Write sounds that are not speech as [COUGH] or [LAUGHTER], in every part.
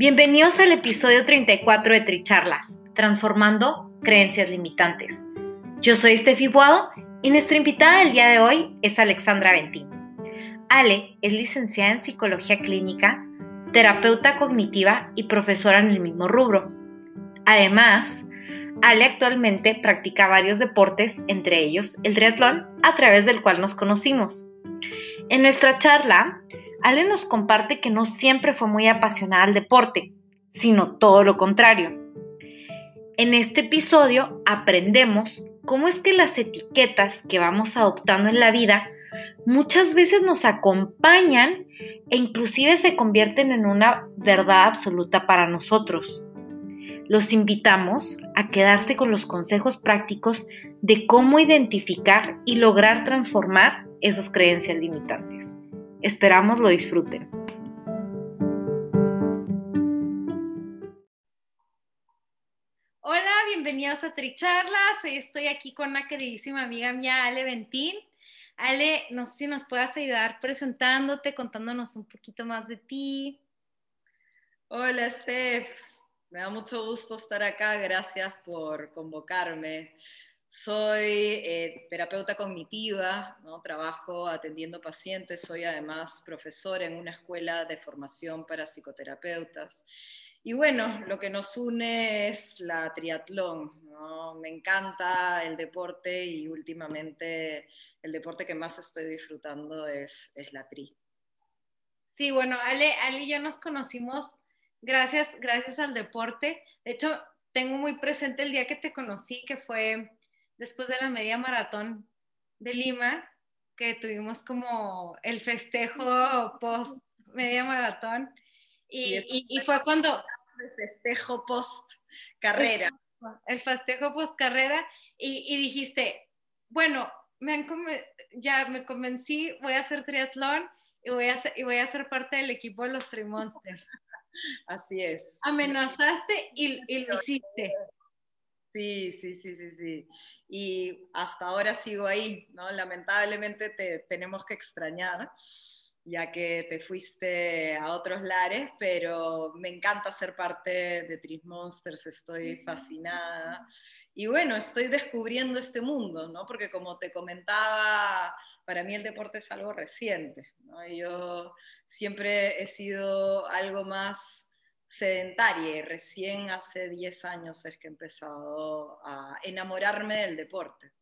Bienvenidos al episodio 34 de Tricharlas, transformando creencias limitantes. Yo soy Steffi Boado y nuestra invitada del día de hoy es Alexandra Ventín. Ale es licenciada en psicología clínica, terapeuta cognitiva y profesora en el mismo rubro. Además, Ale actualmente practica varios deportes, entre ellos el triatlón, a través del cual nos conocimos. En nuestra charla, Ale nos comparte que no siempre fue muy apasionada al deporte, sino todo lo contrario. En este episodio aprendemos cómo es que las etiquetas que vamos adoptando en la vida muchas veces nos acompañan e inclusive se convierten en una verdad absoluta para nosotros. Los invitamos a quedarse con los consejos prácticos de cómo identificar y lograr transformar esas creencias limitantes. Esperamos lo disfruten. Hola, bienvenidos a Tricharlas. Hoy estoy aquí con una queridísima amiga mía, Ale Ventín. Ale, no sé si nos puedas ayudar presentándote, contándonos un poquito más de ti. Hola, Steph. Me da mucho gusto estar acá. Gracias por convocarme. Soy eh, terapeuta cognitiva, ¿no? trabajo atendiendo pacientes, soy además profesora en una escuela de formación para psicoterapeutas. Y bueno, lo que nos une es la triatlón. ¿no? Me encanta el deporte y últimamente el deporte que más estoy disfrutando es, es la tri. Sí, bueno, Ale, Ale y yo nos conocimos gracias, gracias al deporte. De hecho, tengo muy presente el día que te conocí, que fue después de la media maratón de Lima, que tuvimos como el festejo post media maratón. Y, fue cuando... El festejo post carrera. El festejo post carrera. Y, dijiste, bueno, me ya me convencí, voy a hacer triatlón y voy a, ser, y voy a ser parte del equipo de los Trimonsters. [LAUGHS] Así es. Amenazaste y, y lo hiciste. Sí, sí, sí, sí, sí. Y hasta ahora sigo ahí, ¿no? Lamentablemente te tenemos que extrañar, ya que te fuiste a otros lares, pero me encanta ser parte de Tris Monsters, estoy fascinada. Y bueno, estoy descubriendo este mundo, ¿no? Porque como te comentaba, para mí el deporte es algo reciente, ¿no? Yo siempre he sido algo más sedentaria y recién hace 10 años es que he empezado a enamorarme del deporte.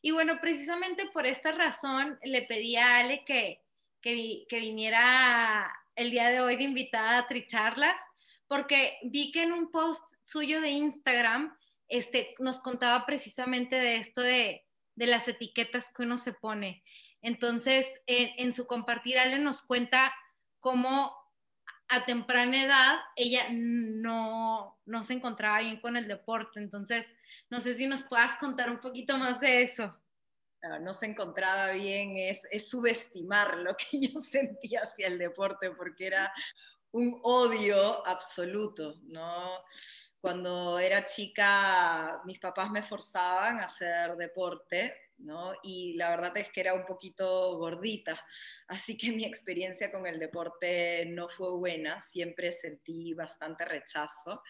Y bueno, precisamente por esta razón le pedí a Ale que, que, que viniera el día de hoy de invitada a Tricharlas, porque vi que en un post suyo de Instagram este, nos contaba precisamente de esto de, de las etiquetas que uno se pone. Entonces, en, en su compartir, Ale nos cuenta cómo a temprana edad ella no, no se encontraba bien con el deporte. Entonces, no sé si nos puedas contar un poquito más de eso. No, se encontraba bien, es, es subestimar lo que [LAUGHS] yo sentía hacia el deporte, porque era un odio absoluto, ¿no? Cuando era chica, mis papás me forzaban a hacer deporte y la verdad es que era un poquito gordita, [LAUGHS] así que mi experiencia con el deporte no fue buena, siempre sentí bastante rechazo.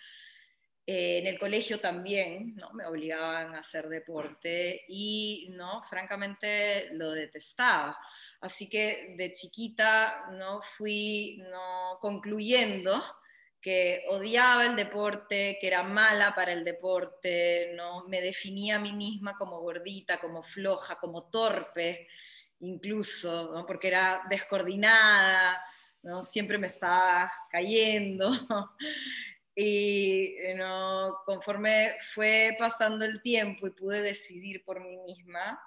Eh, en el colegio también, ¿no? Me obligaban a hacer deporte y, ¿no? Francamente lo detestaba. Así que de chiquita, ¿no? Fui, ¿no? Concluyendo que odiaba el deporte, que era mala para el deporte, ¿no? me definía a mí misma como gordita, como floja, como torpe, incluso, porque era descoordinada, ¿no? siempre me estaba cayendo. [LAUGHS] Y ¿no? conforme fue pasando el tiempo y pude decidir por mí misma,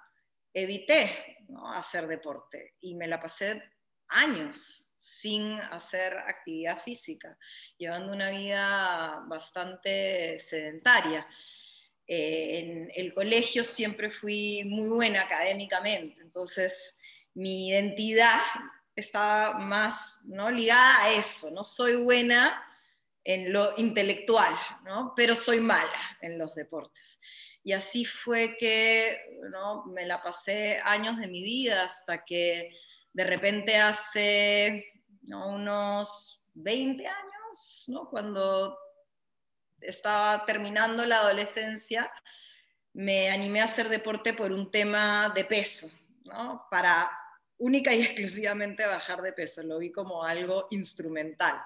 evité ¿no? hacer deporte y me la pasé años sin hacer actividad física, llevando una vida bastante sedentaria. Eh, en el colegio siempre fui muy buena académicamente, entonces mi identidad estaba más ¿no? ligada a eso, no soy buena en lo intelectual, ¿no? pero soy mala en los deportes. Y así fue que ¿no? me la pasé años de mi vida hasta que de repente hace unos 20 años, cuando estaba terminando la adolescencia, me animé a hacer deporte por un tema de peso, ¿no? para única y [LAUGHS] exclusivamente bajar de peso. Lo vi como algo instrumental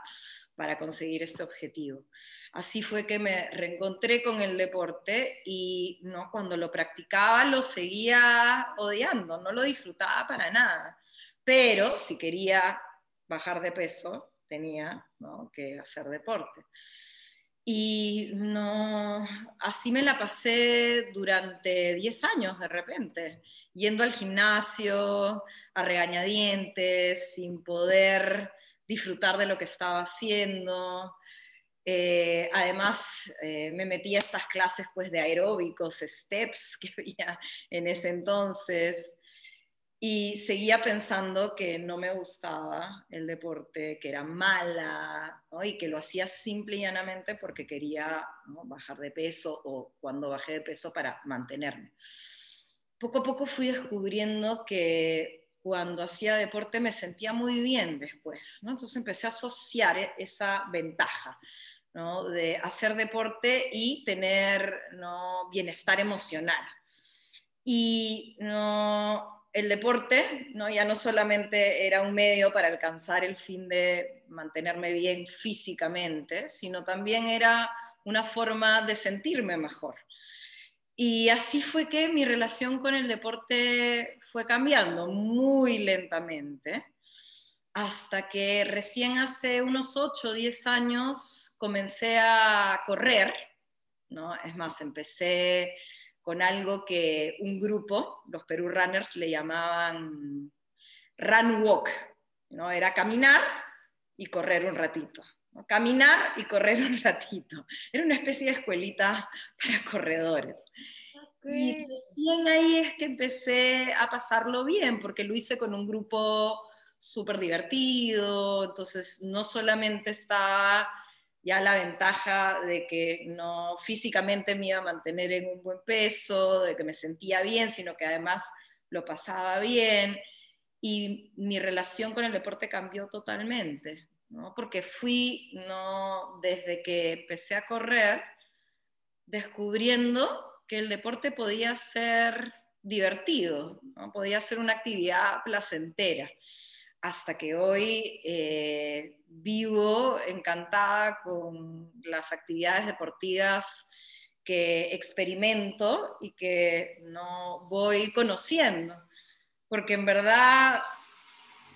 para conseguir este objetivo. Así fue que me reencontré con el deporte y ¿no? cuando lo practicaba lo seguía odiando, no lo disfrutaba para nada. Pero si quería bajar de peso, tenía que hacer deporte. Y no, así me la pasé durante 10 años de repente, yendo al gimnasio a regañadientes, sin poder disfrutar de lo que estaba haciendo. Eh, además, eh, me metí a estas clases pues, de aeróbicos, steps [LAUGHS] que había en ese entonces, y seguía pensando que no me gustaba el deporte, que era mala, y que lo hacía simple y llanamente porque quería bajar de peso o cuando bajé de peso para mantenerme. Poco a poco fui descubriendo que cuando hacía deporte me sentía muy bien después, ¿no? Entonces empecé a asociar esa ventaja, ¿no? De hacer deporte y tener ¿no? bienestar emocional. Y ¿no? El deporte ¿no? ya no solamente era un medio para alcanzar el fin de mantenerme bien físicamente, sino también era una forma de sentirme mejor. Y así fue que mi relación con el deporte fue cambiando muy lentamente, hasta que recién hace unos 8 o 10 años comencé a correr, ¿no? Es más, empecé con algo que un grupo, los Perú Runners, le llamaban run walk, ¿no? Era caminar y correr un ratito. Caminar y correr un ratito. Era una especie de escuelita para corredores. Y ahí es que empecé a pasarlo bien, porque lo hice con un grupo súper divertido, entonces no solamente estaba ya la ventaja de que no físicamente me iba a mantener en un buen peso, de que me sentía bien, sino que además lo pasaba bien. Y mi relación con el deporte cambió totalmente, ¿no? porque fui, no, desde que empecé a correr, descubriendo que el deporte podía ser divertido, podía ser una actividad placentera, hasta que hoy eh, vivo encantada con las actividades deportivas que experimento y que no voy conociendo, porque en verdad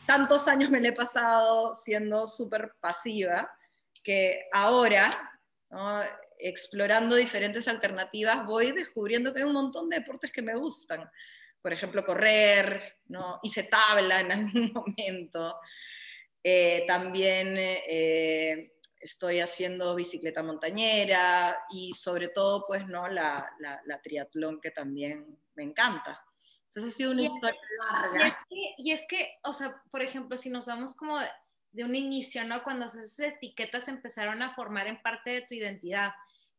tantos años me he pasado siendo súper pasiva que ahora explorando diferentes alternativas, voy descubriendo que hay un montón de deportes que me gustan. Por ejemplo, correr, ¿no? hice tabla en algún [LAUGHS] momento. Eh, también eh, estoy haciendo bicicleta montañera y sobre todo, pues, ¿no? La, la, triatlón que también me encanta. Entonces ha sido una historia larga. Y es, que, o sea, por ejemplo, si nos vamos como de un inicio, ¿no? Cuando esas etiquetas empezaron a formar en parte de tu identidad,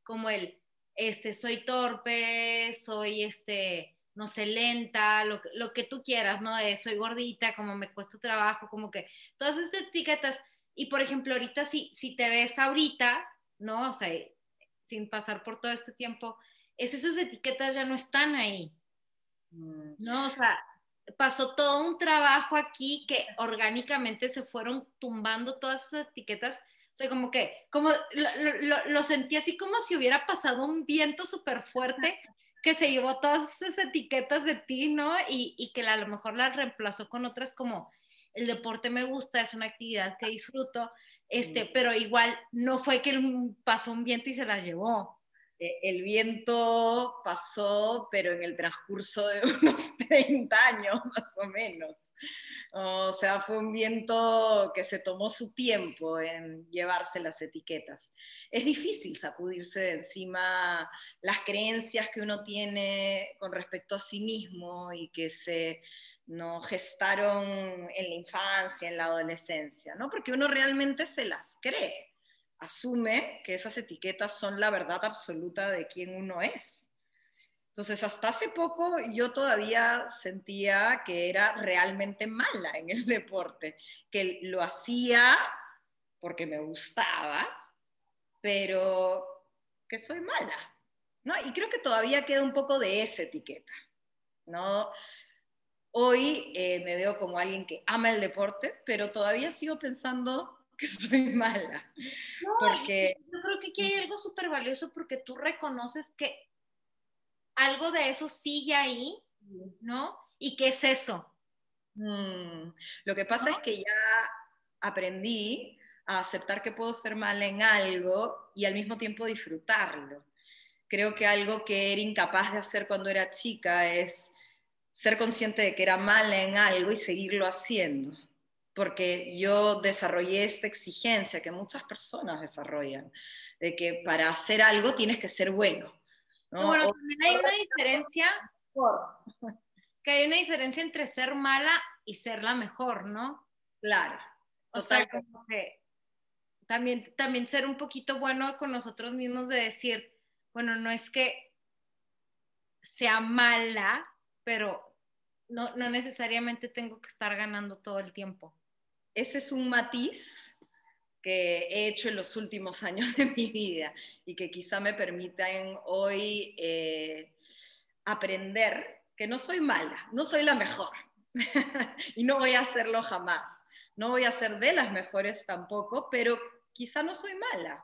como el, este, soy torpe, soy, este, no sé, lenta, lo, lo que tú quieras, ¿no? soy gordita, como me cuesta trabajo, como que todas estas etiquetas. Y por ejemplo, ahorita si, si te ves ahorita, ¿no? O sea, sin pasar por todo este tiempo, es, esas etiquetas ya no están ahí. Mm. No, o sea, pasó todo un trabajo aquí que orgánicamente se fueron tumbando todas esas etiquetas. O sea, como que, como lo, lo, sentí así como si hubiera pasado un viento súper fuerte que se llevó todas esas etiquetas de ti, ¿no? Y, y que a lo mejor las reemplazó con otras como el deporte me gusta, es una actividad que disfruto, este, pero igual no fue que pasó un viento y se las llevó. Eh, el viento pasó, pero en el transcurso de [LAUGHS] unos 30 años más o menos. O sea, fue un viento que se tomó su tiempo en llevarse las etiquetas. Es difícil sacudirse de encima las creencias que uno tiene con respecto a sí mismo y que se no gestaron en la infancia, en la adolescencia, ¿no? Porque uno realmente se las cree asume que esas etiquetas son la verdad absoluta de quién uno es. Entonces, hasta hace poco yo todavía sentía que era realmente mala en el [LAUGHS] deporte, que lo hacía porque me gustaba, pero que soy mala. ¿no? Y creo que todavía queda un poco de esa etiqueta. ¿no? Hoy eh, me veo como alguien que ama el deporte, pero todavía sigo pensando que [LAUGHS] soy mala. porque... Yo creo que aquí hay algo súper valioso porque tú reconoces que algo de eso sigue ahí, ¿no? ¿Y qué es eso? Mm, lo que pasa es que ya aprendí a aceptar que puedo ser mala en algo y al mismo tiempo disfrutarlo. Creo que algo que era incapaz de hacer cuando era chica es ser consciente de que era mala en algo y seguirlo haciendo porque yo desarrollé esta exigencia que muchas personas desarrollan, de que para hacer algo tienes que ser bueno. Bueno, también hay una diferencia, que hay una diferencia entre ser mala y ser la mejor, ¿no? Claro. O sea, como que también, también ser un poquito bueno con nosotros mismos de decir, bueno, no es que sea mala, pero no, no necesariamente tengo que estar ganando todo el tiempo ese es un matiz que he hecho en los últimos [LAUGHS] años de mi vida y que quizá me permitan hoy eh, aprender que no soy mala, no soy la mejor [LAUGHS] y no voy a hacerlo jamás. No voy a ser de las mejores tampoco, pero quizá no soy mala.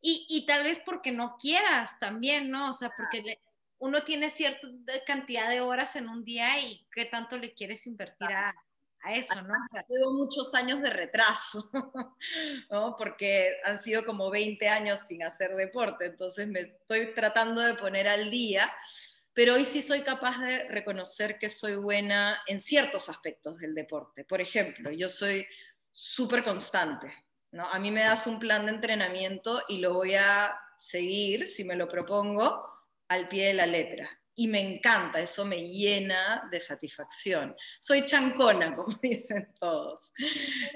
Y, y tal vez porque no quieras también, ¿no? O sea, porque uno tiene cierta cantidad de horas en un día y qué tanto le quieres invertir a, eso, ¿no? O muchos años de retraso, [LAUGHS] ¿no? Porque han sido como 20 años sin hacer deporte, entonces me estoy tratando de poner al día, pero hoy sí soy capaz de reconocer que soy buena en ciertos aspectos del deporte. Por ejemplo, yo soy súper constante, ¿no? A mí me das un plan de entrenamiento y lo voy a seguir, si me lo propongo, al pie de la letra y me encanta, eso me llena de satisfacción. Soy chancona, [LAUGHS] como dicen todos.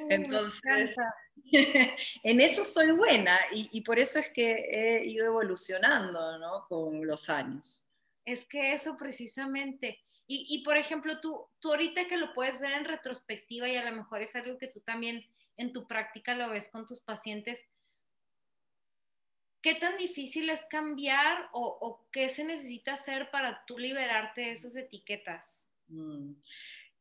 Entonces, [LAUGHS] en eso soy buena y, por eso es que he ido evolucionando ¿no? con los años. Es que eso precisamente. Y, y, por ejemplo, tú, tú ahorita que lo puedes ver en retrospectiva y a lo mejor es algo que tú también en tu práctica lo ves con tus pacientes, ¿qué tan difícil es cambiar o, qué se necesita hacer para tú liberarte de esas etiquetas? Mm.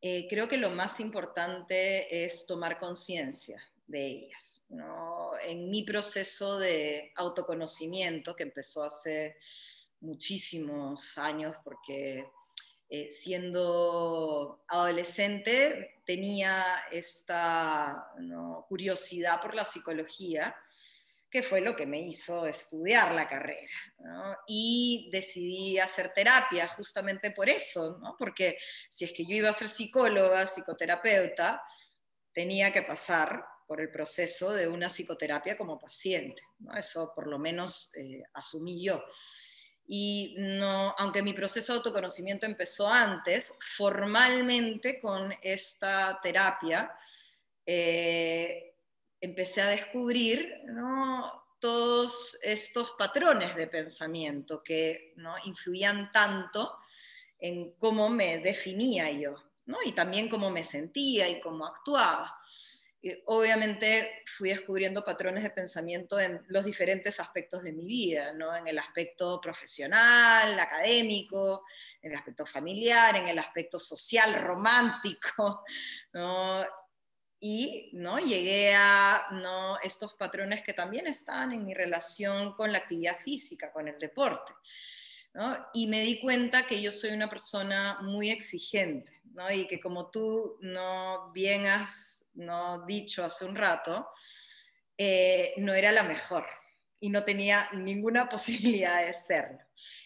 Eh, creo que lo más importante es tomar conciencia de ellas. En mi proceso de autoconocimiento, que empezó hace muchísimos años, porque eh, siendo adolescente tenía esta curiosidad por la psicología que fue lo que me hizo estudiar la carrera. Y decidí hacer terapia justamente por eso, ¿no? porque si es que yo iba a ser psicóloga, psicoterapeuta, tenía que pasar por el proceso de una psicoterapia como paciente. ¿no? Eso por lo menos eh, asumí yo. Y no, aunque mi proceso de autoconocimiento empezó antes, formalmente con esta terapia, eh, empecé a descubrir todos estos patrones de pensamiento que ¿no? influían tanto en cómo me definía yo, ¿no? y también cómo me sentía y cómo actuaba. obviamente fui descubriendo patrones de pensamiento en los diferentes aspectos de mi vida, ¿no? en el aspecto profesional, académico, en el aspecto familiar, en el aspecto social, romántico, [LAUGHS] ¿no? Y ¿no? llegué a ¿no? estos patrones que también están en mi relación con la actividad física, con el deporte. ¿no? Y me di cuenta que yo soy una persona muy exigente ¿no? y que como tú no bien has ¿no? dicho hace un rato, eh, no era la mejor y no tenía ninguna [LAUGHS] posibilidad de serlo.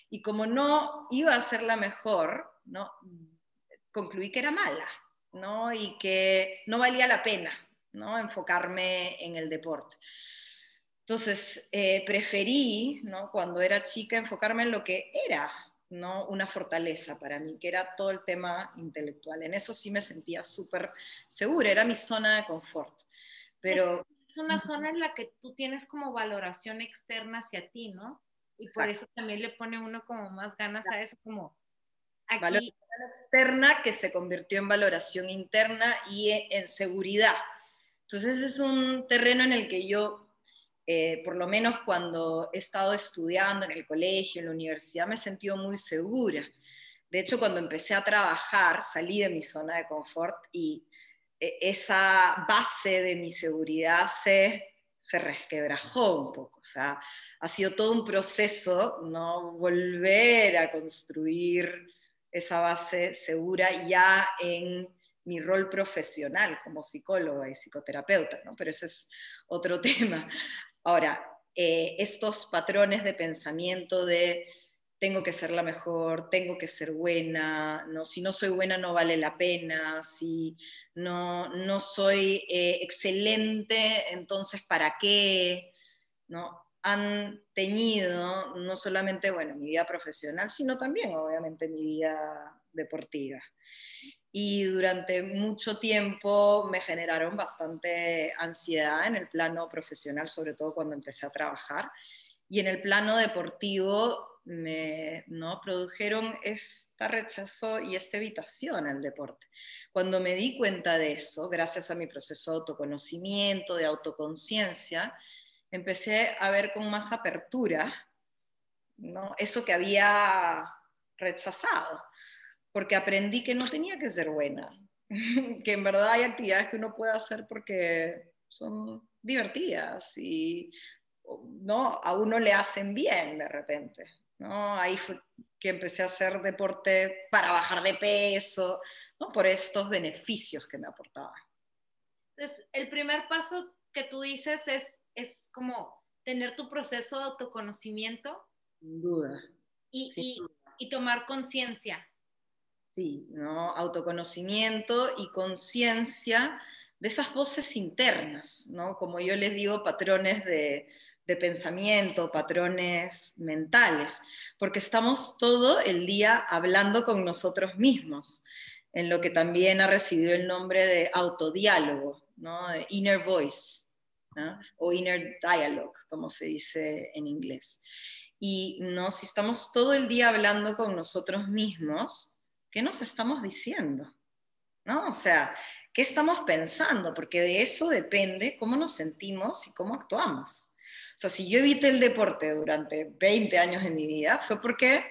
Y como no iba a ser la mejor, ¿no? concluí que era mala. ¿No? Y que no valía la pena, ¿no? Enfocarme en el deporte. Entonces, eh, preferí, ¿no? Cuando era chica, enfocarme en lo que era, ¿no? Una fortaleza para mí, que era todo el tema intelectual. En eso sí me sentía súper segura, era mi zona de confort. Pero... Es, una zona en la que tú tienes como valoración externa hacia ti, ¿no? Y por eso también le pone uno como más ganas a eso, como aquí externa que se convirtió en valoración interna y en seguridad. Entonces es un terreno en el que yo, eh, por lo menos cuando he estado estudiando en el colegio, en la universidad, me he sentido muy segura. De hecho, cuando empecé a trabajar, salí de mi zona de confort y eh, esa base de mi seguridad se, se resquebrajó un poco. O sea, ha sido todo un proceso, ¿no? Volver a construir esa base segura ya en mi rol profesional como psicóloga y psicoterapeuta, ¿no? pero ese es otro [LAUGHS] tema. Ahora, eh, estos patrones de pensamiento de tengo que ser la mejor, tengo que ser buena, ¿no? si no soy buena no vale la pena, si no, no soy eh, excelente, entonces ¿para qué? ¿No? Han teñido no solamente, bueno, mi vida profesional, sino también, obviamente, mi vida deportiva. Y durante mucho tiempo me generaron bastante ansiedad en el plano profesional, sobre todo cuando empecé a trabajar. Y en el plano deportivo me ¿no? produjeron este rechazo y esta evitación al deporte. Cuando me di cuenta de eso, gracias a mi proceso de autoconocimiento, de autoconciencia, empecé a ver con más apertura ¿no? eso que había rechazado, porque aprendí que no tenía que ser buena, [LAUGHS] que en verdad hay actividades que uno puede hacer porque son divertidas y ¿no? a uno le hacen bien de repente. ¿no? Ahí fue que empecé a hacer deporte para bajar de peso, ¿no? por estos beneficios que me aportaban. Entonces, el primer paso que tú dices es es como tener tu proceso de autoconocimiento. Sin duda. Y, y, tomar conciencia. Sí, ¿no? Autoconocimiento y conciencia de esas voces internas, ¿no? Como yo les digo, patrones de, de pensamiento, patrones mentales, porque estamos todo el día hablando con nosotros mismos, en lo que también ha recibido el nombre de autodiálogo, ¿no? inner voice o inner dialogue, como se dice en inglés. Y ¿no? si estamos todo el día hablando con nosotros mismos, ¿qué nos estamos diciendo? ¿No? O sea, ¿qué estamos pensando? Porque de eso depende cómo nos sentimos y cómo actuamos. O sea, si yo evité el deporte durante 20 años de mi vida, fue porque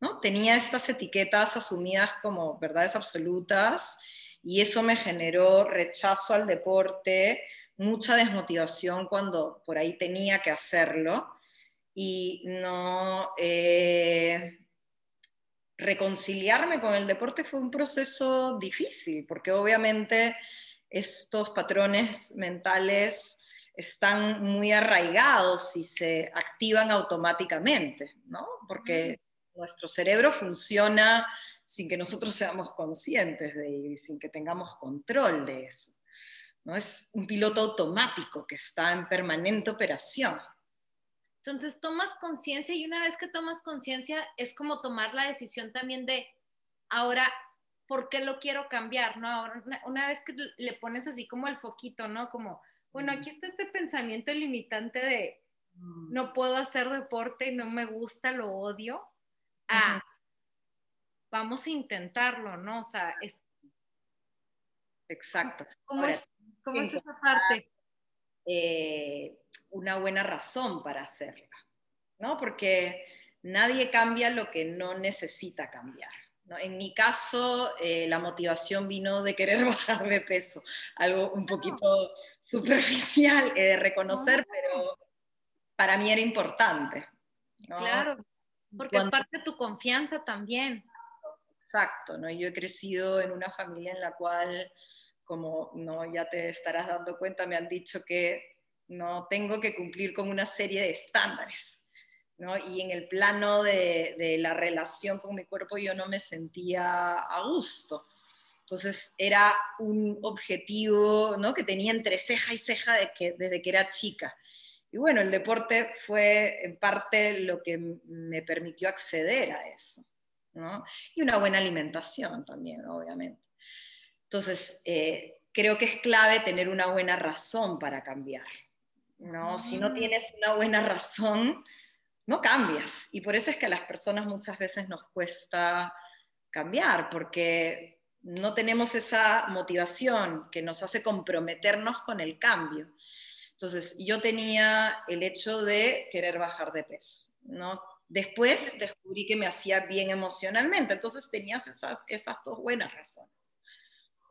¿no? tenía estas etiquetas asumidas como verdades absolutas y eso me generó rechazo al deporte, mucha desmotivación cuando por ahí tenía que hacerlo y no eh, reconciliarme con el deporte fue un proceso difícil, porque obviamente estos patrones mentales están muy arraigados y se activan automáticamente, ¿no? Porque nuestro cerebro funciona sin que nosotros seamos conscientes de ello y sin que tengamos control de eso. ¿No? Es un piloto automático que está en permanente operación. Entonces tomas conciencia y una vez que tomas conciencia es como tomar la decisión también de ahora, ¿por qué lo quiero cambiar? ¿no? Ahora, una, vez que le pones así como el foquito, ¿no? Como, bueno, aquí está este pensamiento limitante de no puedo hacer deporte, no me gusta, lo odio. Ah, vamos a intentarlo, ¿no? O sea, es... Exacto. ¿Cómo es? ¿Cómo es esa parte? Eh, una buena razón para hacerla, ¿no? Porque nadie cambia lo que no necesita cambiar, En mi caso, eh, la motivación vino de querer [LAUGHS] bajar de peso, algo un poquito superficial de reconocer, pero para mí era importante. Claro, porque es parte de tu confianza también. Exacto, ¿no? Yo he crecido en una familia en la cual, como no ya te estarás dando cuenta, me han dicho que no tengo que cumplir con una serie de estándares. ¿no? Y en el plano de, la relación con mi cuerpo yo no me sentía a gusto. Entonces era un objetivo ¿no? que tenía entre ceja y ceja de que, desde que era chica. Y bueno, el deporte fue en parte lo que me permitió acceder a eso. ¿no? Y una buena alimentación también, obviamente. Entonces, eh, creo que es clave tener una buena razón para cambiar. ¿no? Si no tienes una buena razón, no cambias. Y por eso es que a las personas muchas veces nos cuesta cambiar, porque no tenemos esa motivación que nos hace comprometernos con el cambio. Entonces, yo tenía el hecho de querer bajar de peso, ¿no? Después descubrí que me hacía bien emocionalmente, entonces tenías esas, esas dos buenas razones.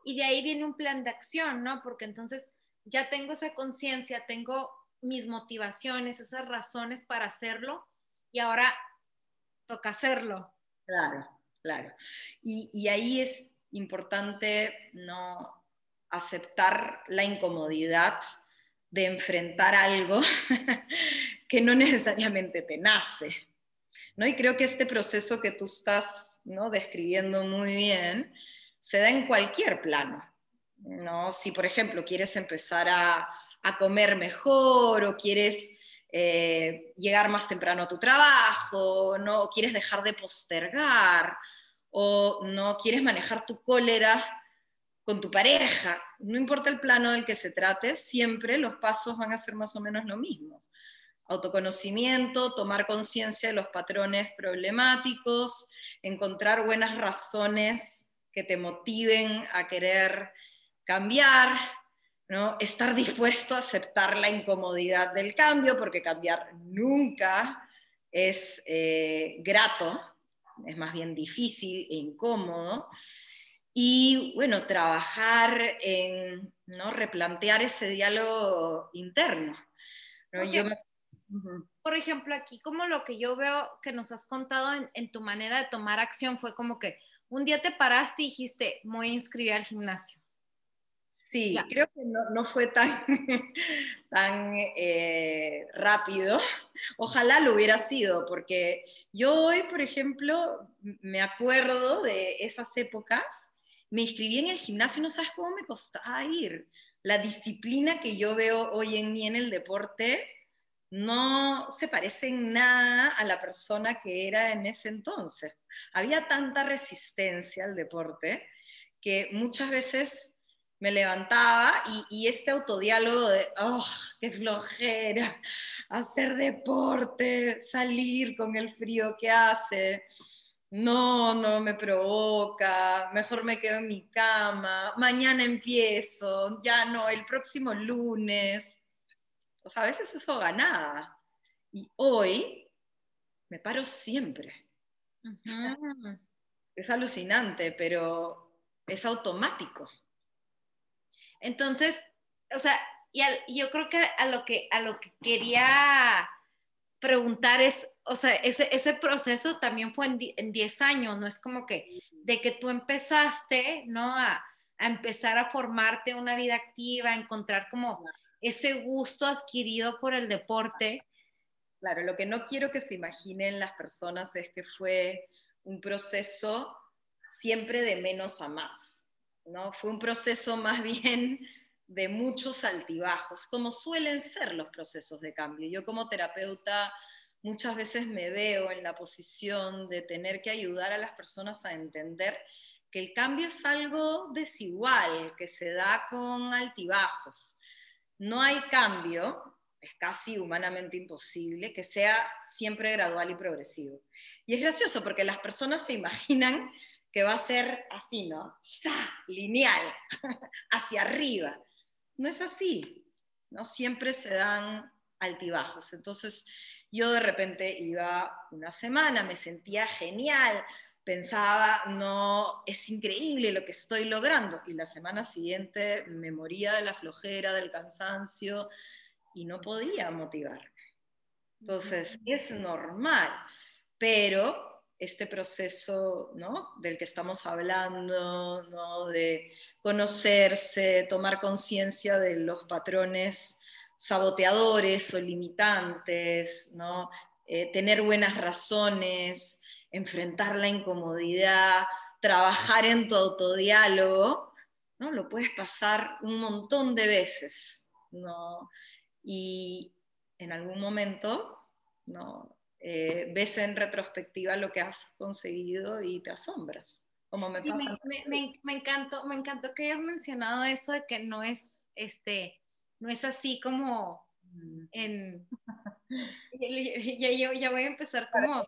Y de ahí viene un plan de acción, ¿no? Porque entonces ya tengo esa conciencia, tengo mis motivaciones, esas razones para hacerlo y ahora toca hacerlo. Claro, claro. Y, ahí es importante no aceptar la incomodidad de enfrentar algo [LAUGHS] que no necesariamente te nace. ¿no? Y creo que este proceso que tú estás ¿no? describiendo muy bien se da en cualquier plano. ¿no? Si, por ejemplo, quieres empezar a, a comer mejor o quieres eh, llegar más temprano a tu trabajo, ¿no? o quieres dejar de postergar, o no quieres manejar tu cólera con tu pareja, no importa el plano del que se trate, siempre los pasos van a ser más o menos lo mismos. Autoconocimiento, tomar conciencia de los patrones problemáticos, encontrar buenas razones que te motiven a querer cambiar, ¿no? estar dispuesto a aceptar la incomodidad del cambio, porque cambiar nunca es eh, grato, es más bien difícil e incómodo. Y bueno, trabajar en ¿no? replantear ese diálogo interno. Por ejemplo, aquí como lo que yo veo que nos has contado en, tu manera de tomar acción fue como que un día te paraste y dijiste, voy a inscribir al gimnasio. Sí, creo que no, fue tan, [LAUGHS] tan eh, rápido. Ojalá lo hubiera sido, porque yo hoy, por ejemplo, me acuerdo de esas épocas, me inscribí en el gimnasio y no sabes cómo me costaba ir. La disciplina que yo veo hoy en mí en el deporte no se parece en nada a la persona que era en ese entonces. Había tanta resistencia al deporte que muchas veces me levantaba y, este autodiálogo de, oh, qué flojera, hacer deporte, salir con el frío que hace, no, no me provoca, mejor me quedo en mi cama, mañana empiezo, ya no, el próximo lunes. O sea, a veces eso ganaba. Y hoy me paro siempre. Es alucinante, pero es automático. Entonces, o sea, y yo creo que a lo que, a lo que quería preguntar es, o sea, ese, ese proceso también fue en 10 años, no es como que de que tú empezaste, ¿no? A, a, empezar a formarte una vida activa, a encontrar como ese gusto adquirido por el deporte. Claro, lo que no quiero que se imaginen las personas es que fue un proceso siempre de menos a más. ¿no? Fue un proceso más bien de muchos altibajos, como suelen ser los procesos de cambio. Yo como terapeuta muchas veces me veo en la posición de tener que ayudar a las personas a entender que el cambio es algo desigual, que se da con altibajos. No hay cambio, es casi humanamente imposible, que sea siempre gradual y progresivo. Y es gracioso porque las personas se imaginan que va a ser así, ¿no? Lineal, [LAUGHS] hacia arriba. No es así, ¿no? Siempre se dan altibajos. Entonces, yo de repente iba una semana, me sentía genial, pensaba, no, es increíble lo que estoy logrando. Y la semana siguiente me moría de la flojera, del cansancio y no podía motivarme. Entonces, es normal, pero este proceso ¿no? del que estamos hablando, ¿no? de conocerse, tomar conciencia de los patrones saboteadores o limitantes, ¿no? Eh, tener buenas razones, enfrentar la incomodidad, trabajar en tu autodiálogo, ¿no? Lo puedes pasar un montón de veces, ¿no? Y en algún momento, ¿no? Eh, ves en retrospectiva lo que has conseguido y te asombras. Como me, pasa me, me, encantó, me encantó que hayas mencionado eso de que no es, este, no es así como mm. en... [LAUGHS] ya, ya, ya, voy a empezar como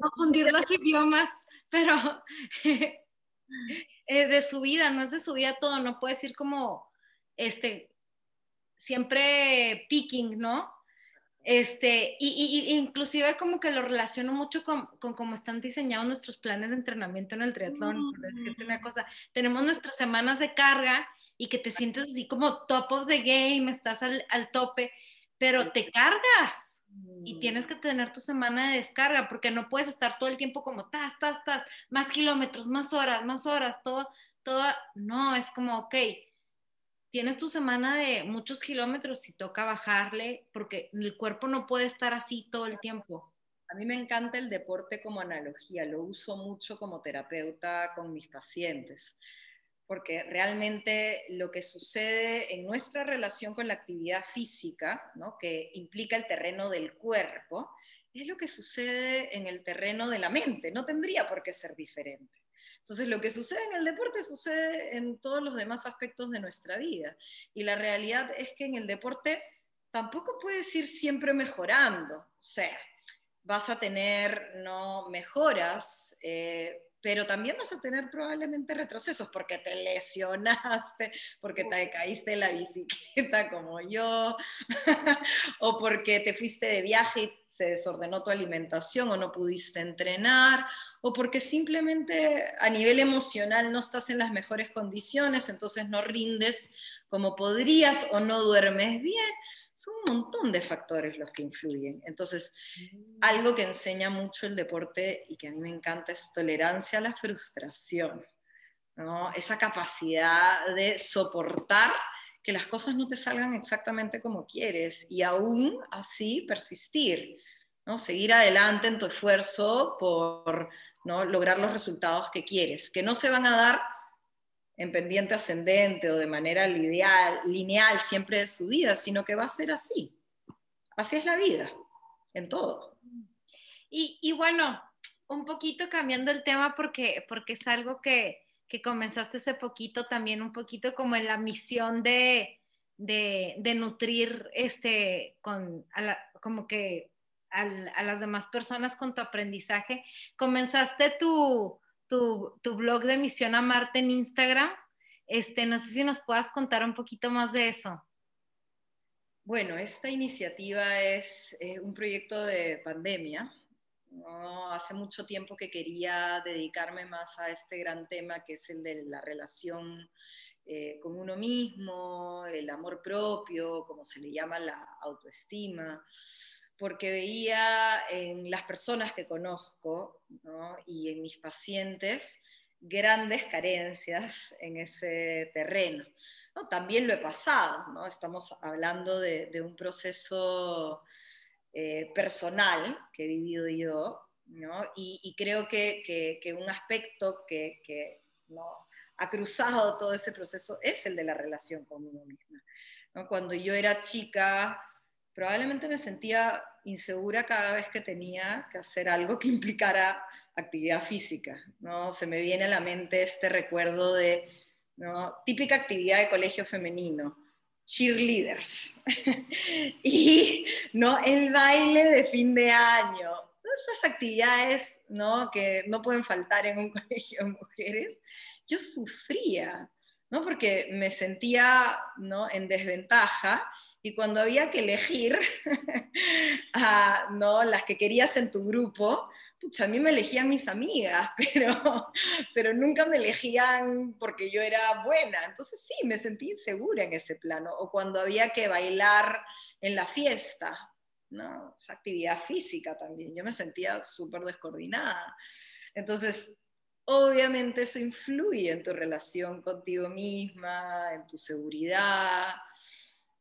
confundir los [LAUGHS] idiomas, pero [LAUGHS] eh, de su vida, no es de su vida todo, no puede decir como, este, siempre picking, ¿no? Este, y, y, inclusive como que lo relaciono mucho con, con, cómo están diseñados nuestros planes de entrenamiento en el triatlón, por decirte una cosa. Tenemos nuestras semanas de carga y que te sientes así como top of the game, estás al, al tope, pero te cargas y mm. tienes que tener tu semana de descarga porque no puedes estar todo el tiempo como tas, tas, tas, más kilómetros, más horas, más horas, todo, todo, no, es como, ok, tienes tu semana de muchos kilómetros y toca bajarle porque el cuerpo no puede estar así todo el tiempo. A mí me encanta el deporte como analogía, lo uso mucho como terapeuta con mis pacientes porque realmente lo que sucede en nuestra relación con la actividad física, ¿no? que implica el terreno del cuerpo, es lo que sucede en el terreno de la mente, no tendría por qué ser diferente. Entonces, lo que sucede en el deporte sucede en todos los demás aspectos de nuestra vida. Y la realidad es que en el deporte tampoco puedes ir siempre mejorando. O sea, vas a tener ¿no? mejoras, eh, pero también vas a tener probablemente retrocesos porque te lesionaste, porque te caíste en la bicicleta como yo, [LAUGHS] o porque te fuiste de viaje y se desordenó tu alimentación o no pudiste entrenar, o porque simplemente a nivel emocional no estás en las mejores condiciones, entonces no rindes como podrías o no duermes bien son un montón de factores los que influyen. Entonces, mm. algo que enseña mucho el deporte y que a mí me encanta es tolerancia a la frustración, ¿no? esa capacidad de soportar que las cosas no te salgan exactamente como quieres y aún así persistir. ¿no? Seguir adelante en tu esfuerzo por ¿no? lograr los resultados que quieres, que no se van a dar en pendiente ascendente o de manera lineal, siempre de su vida, sino que va a ser así. Así es la vida, en todo. Y, bueno, un poquito cambiando el tema porque, porque es algo que, que comenzaste hace poquito también, un poquito como en la misión de, de, de nutrir este, con, como que a las demás personas con tu aprendizaje. Comenzaste tu, tu, blog de Misión a Marte en Instagram. Este, no sé si nos puedas contar un poquito más de eso. Bueno, esta iniciativa es eh, un proyecto de pandemia. Hace mucho tiempo que quería dedicarme más a este gran tema que es el de la relación eh, con uno mismo, el amor propio, como se le llama la autoestima porque veía en las personas que conozco y en mis pacientes grandes carencias en ese terreno. También lo he pasado, ¿no? estamos hablando de, un proceso eh, personal que he vivido yo, y, creo que, un aspecto que, ¿no? ha cruzado todo ese proceso es el de la relación conmigo misma. Cuando yo era chica, probablemente me sentía insegura cada vez que tenía que hacer algo que implicara actividad física. ¿no? Se me viene a la mente este recuerdo de típica actividad de colegio femenino, cheerleaders, [LAUGHS] y ¿no? el baile de fin de año. Estas actividades ¿no? que no pueden faltar en un [LAUGHS] colegio de mujeres, yo sufría, ¿no? porque me sentía ¿no? en desventaja y cuando había que elegir [LAUGHS] a ¿no? las que querías en tu grupo, pucha, a mí me elegían mis amigas, [LAUGHS] pero, pero nunca me elegían porque yo era buena. Entonces sí, me sentí insegura en ese plano. O cuando había que bailar en la fiesta, ¿no? Esa actividad física también. Yo me sentía súper descoordinada. Entonces, obviamente eso influye en tu relación contigo misma, en tu seguridad,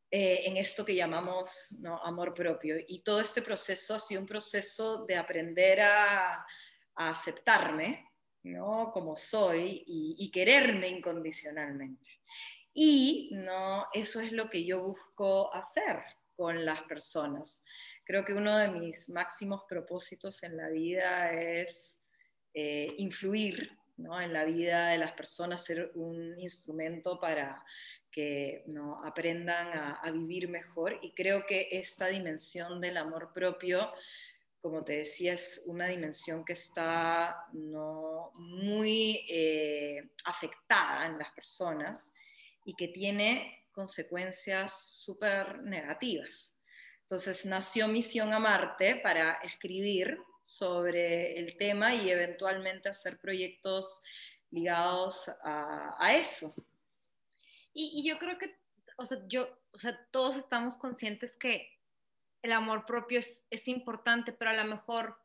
eh, en esto que llamamos amor propio. Y todo este proceso ha sido un proceso de aprender a, aceptarme ¿no? como soy y, y, quererme incondicionalmente. Y ¿no? eso es lo que yo busco hacer con las personas. Creo que uno de mis máximos propósitos en la vida es eh, influir ¿no? en la vida de las personas, ser un instrumento para que ¿no? aprendan a, a, vivir mejor. Y creo que esta dimensión del amor propio, como te decía, es una dimensión que está ¿no? muy eh, afectada en las personas y que tiene consecuencias súper negativas. Entonces nació Misión a Marte para escribir sobre el tema y eventualmente hacer proyectos ligados a, a eso. Y, y, yo creo que, o sea, yo, o sea, todos estamos conscientes que el amor propio es, es importante, pero a lo mejor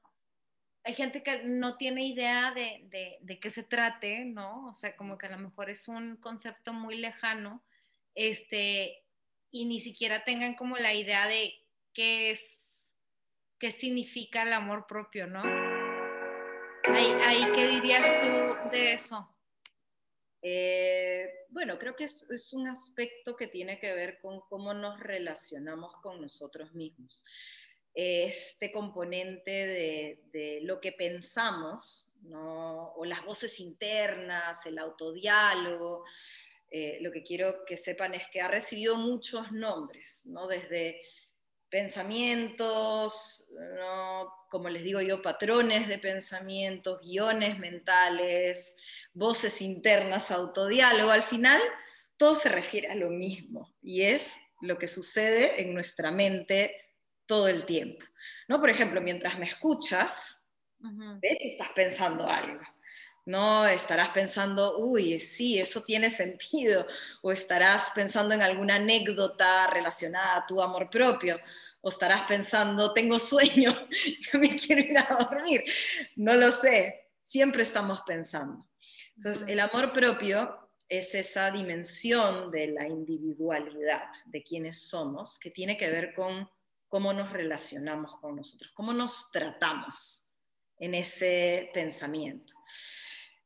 hay gente que no tiene idea de, de, de, qué se trate, ¿no? O sea, como que a lo mejor es un concepto muy lejano este, y ni siquiera tengan como la idea de qué es, qué significa el amor propio, ¿no? Ahí, ahí ¿qué dirías tú de eso? Eh, bueno, creo que es, es, un aspecto que tiene que ver con cómo nos relacionamos con nosotros mismos. Este componente de, lo que pensamos, o las voces internas, el autodiálogo, eh, lo que quiero que sepan es que ha recibido muchos nombres, ¿no? desde pensamientos, como les digo yo, patrones de pensamientos, guiones mentales, voces internas, autodiálogo. Al final, todo se refiere a lo mismo y es lo que sucede en nuestra mente todo el tiempo. ¿no? Por ejemplo, mientras me escuchas, uh -huh. estás pensando algo. ¿no? Estarás pensando, uy, sí, eso tiene [LAUGHS] sentido, o estarás pensando en alguna anécdota relacionada a tu amor propio, o estarás pensando, tengo sueño, [LAUGHS] yo me quiero ir a dormir, no lo sé, siempre estamos pensando. Entonces, el amor propio es esa dimensión de la individualidad de quienes somos, que tiene que ver con cómo nos relacionamos con nosotros, cómo nos tratamos en ese pensamiento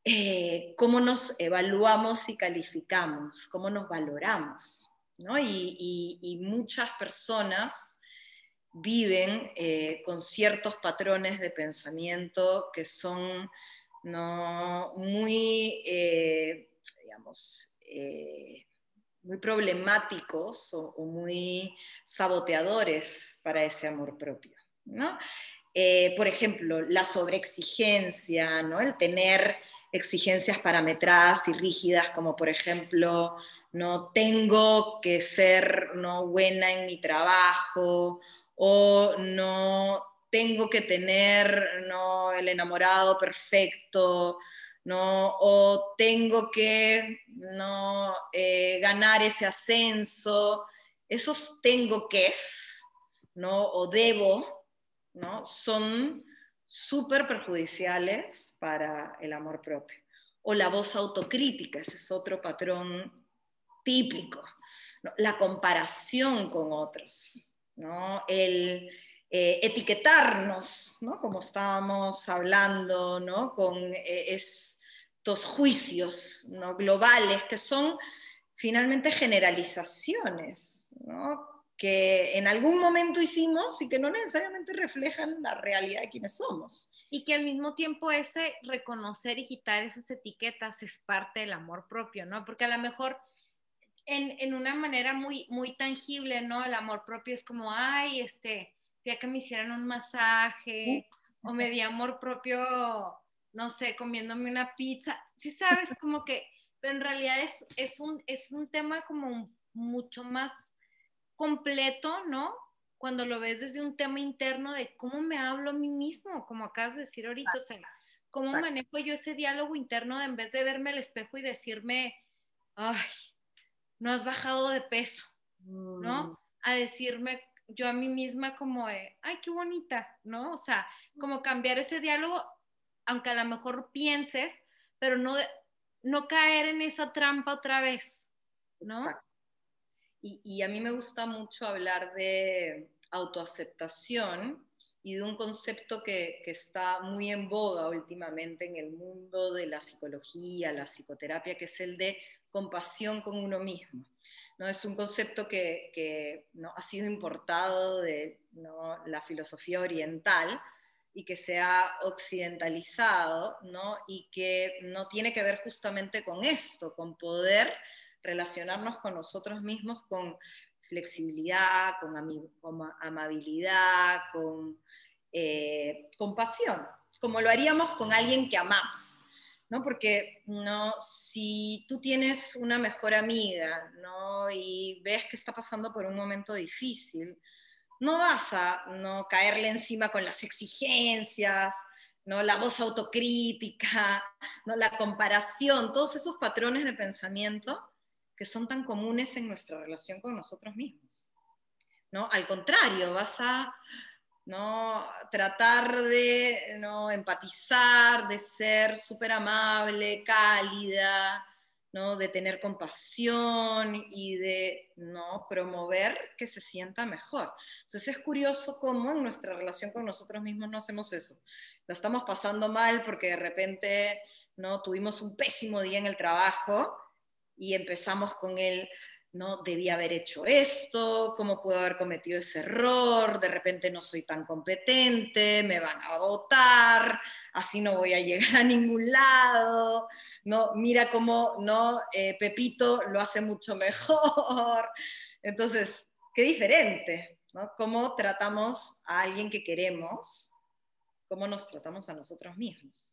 eh, cómo nos evaluamos y calificamos, cómo nos valoramos. ¿no? Y, y, y, muchas personas viven eh, con ciertos patrones de pensamiento que son ¿no? muy, eh, digamos, eh, muy problemáticos o, muy saboteadores para ese amor propio. ¿no? Eh, por ejemplo, la sobreexigencia, ¿no? el tener exigencias parametradas y rígidas, como por ejemplo, no tengo que ser no buena en mi trabajo o no tengo que tener no el enamorado perfecto, no o tengo que no eh, ganar ese ascenso, esos tengo que es, no o debo, no son súper perjudiciales para el amor propio. O la voz autocrítica, ese es otro patrón típico. La comparación con otros, ¿no? el eh, etiquetarnos, ¿no? como estábamos hablando, ¿no? con eh, estos juicios ¿no? globales que son finalmente generalizaciones, que en algún momento hicimos y que no necesariamente reflejan la realidad de quienes somos. Y que al mismo tiempo ese reconocer y quitar esas etiquetas es parte del amor propio, ¿no? Porque a lo mejor en, en una manera muy, muy tangible, ¿no? El amor propio es como, ay, este, fui a que me hicieran un masaje, o me di amor propio, no sé, comiéndome una pizza. Sí sabes, [LAUGHS] como que, pero en realidad es, es, un, es un tema como mucho más completo, ¿no? cuando lo ves desde un tema interno de cómo me hablo a mí mismo, como acabas de decir ahorita, o sea, cómo manejo yo ese diálogo interno de, en vez de verme al espejo y decirme, ay, no has bajado de peso, ¿no? Mm. A decirme yo a mí misma como de, ay, qué bonita, ¿no? O sea, como cambiar ese diálogo, aunque a lo mejor pienses, pero no, no caer en esa trampa otra vez, ¿no? Exacto. Y, a mí me gusta mucho hablar de autoaceptación y de un concepto que, que, está muy en boga últimamente en el mundo de la psicología, la psicoterapia, que es el de compasión con uno mismo. ¿No? Es un concepto que, ¿no? ha sido importado de la filosofía oriental y que se ha occidentalizado ¿no? y que no tiene que ver justamente con esto, con poder relacionarnos con nosotros mismos con flexibilidad, con, amabilidad, con eh, compasión, como lo haríamos con alguien que amamos. ¿No? Porque no, si tú tienes una mejor amiga ¿no? y ves que está pasando por un momento difícil, no vas a no caerle encima con las exigencias, ¿no? la voz autocrítica, ¿no? la comparación, todos esos patrones de pensamiento que son tan comunes en nuestra relación con nosotros mismos. ¿no? Al contrario, vas a ¿no? tratar de ¿no? empatizar, de ser súper amable, cálida, ¿no? de tener compasión y de ¿no? promover que se sienta mejor. Entonces es curioso cómo en nuestra relación con nosotros mismos no hacemos eso. La estamos pasando mal porque de repente ¿no? tuvimos un pésimo día en el trabajo y empezamos con el, ¿no? Debía haber hecho esto, cómo puedo haber cometido ese error, de repente no soy tan competente, me van a votar, así no voy a llegar a ningún lado, ¿no? Mira cómo, ¿no? Eh, Pepito lo hace mucho mejor. [LAUGHS] Entonces, qué diferente, ¿no? Cómo tratamos a alguien que queremos, cómo nos tratamos a nosotros mismos.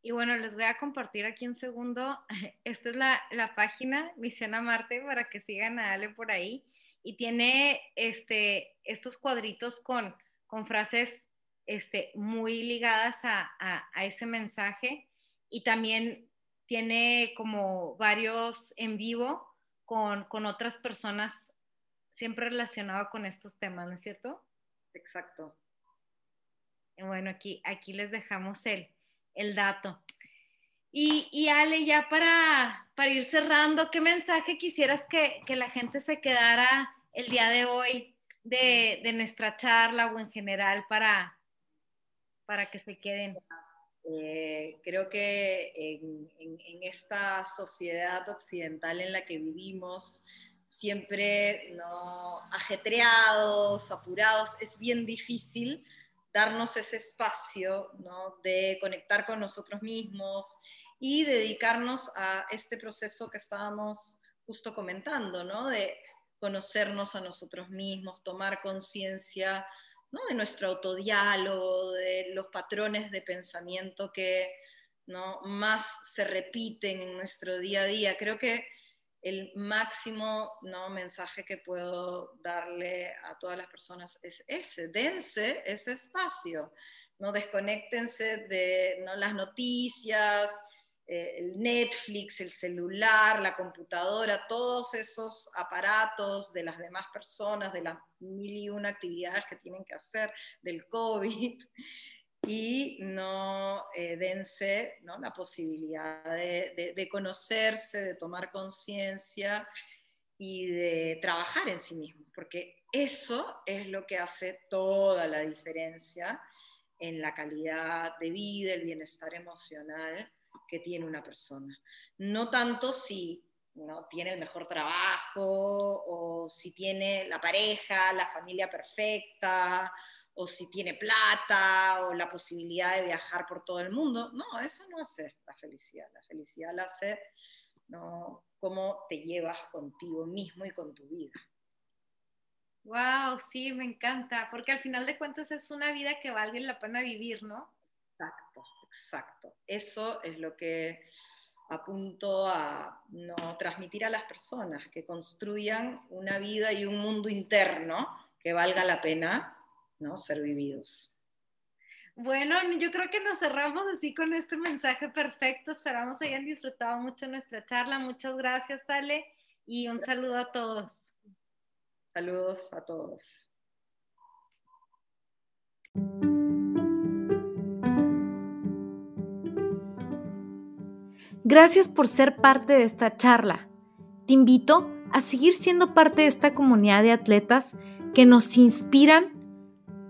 Y bueno, les voy a compartir aquí un segundo. [LAUGHS] Esta es la, la página Misión a Marte para que sigan a Ale por ahí. Y tiene este, estos cuadritos con, con frases este, muy ligadas a, a, ese mensaje. Y también tiene como varios en vivo con, con otras personas siempre relacionado con estos temas, ¿no es cierto? Exacto. Y bueno, aquí, aquí les dejamos el, el dato. Y, Ale, ya para, para, ir cerrando, ¿qué mensaje quisieras que, la gente se quedara el día de hoy de, nuestra charla o en general para, para que se queden? Eh, creo que en, en, esta sociedad occidental en la que vivimos, siempre ¿no? ajetreados, apurados, es bien difícil darnos ese espacio de conectar con nosotros mismos y dedicarnos a este proceso que estábamos justo comentando, ¿no? de conocernos a nosotros mismos, tomar conciencia ¿no? de nuestro autodiálogo, de los patrones de pensamiento que ¿no? más se repiten en nuestro día a día. Creo que el máximo ¿no? mensaje que puedo darle a todas las personas es ese, dense ese espacio, no desconectense de ¿no? las noticias, eh, el Netflix, el celular, la computadora, todos esos aparatos de las demás personas, de las mil y una actividades que tienen que hacer, del COVID y no eh, dense ¿no? la posibilidad de, conocerse, de tomar conciencia y de trabajar en sí mismo, porque eso es lo que hace toda la diferencia en la calidad de vida, el bienestar emocional que tiene una persona. No tanto si no tiene el mejor trabajo o si tiene la pareja, la familia perfecta o si tiene plata o la posibilidad de viajar por todo el mundo. No, eso no hace la felicidad. La felicidad la hace ¿no? cómo te llevas contigo mismo y con tu vida. Wow, sí, me encanta, porque al final de cuentas es una vida que vale la pena vivir, ¿no? Exacto, exacto. Eso es lo que apunto a no transmitir a las personas, que construyan una vida y un mundo interno que valga la pena ¿no? ser vividos. Bueno, yo creo que nos cerramos así con este mensaje perfecto. Esperamos hayan disfrutado mucho nuestra charla. Muchas gracias, Ale, y un saludo a todos. Saludos a todos. Gracias por ser parte de esta charla. Te invito a seguir siendo parte de esta comunidad de atletas que nos inspiran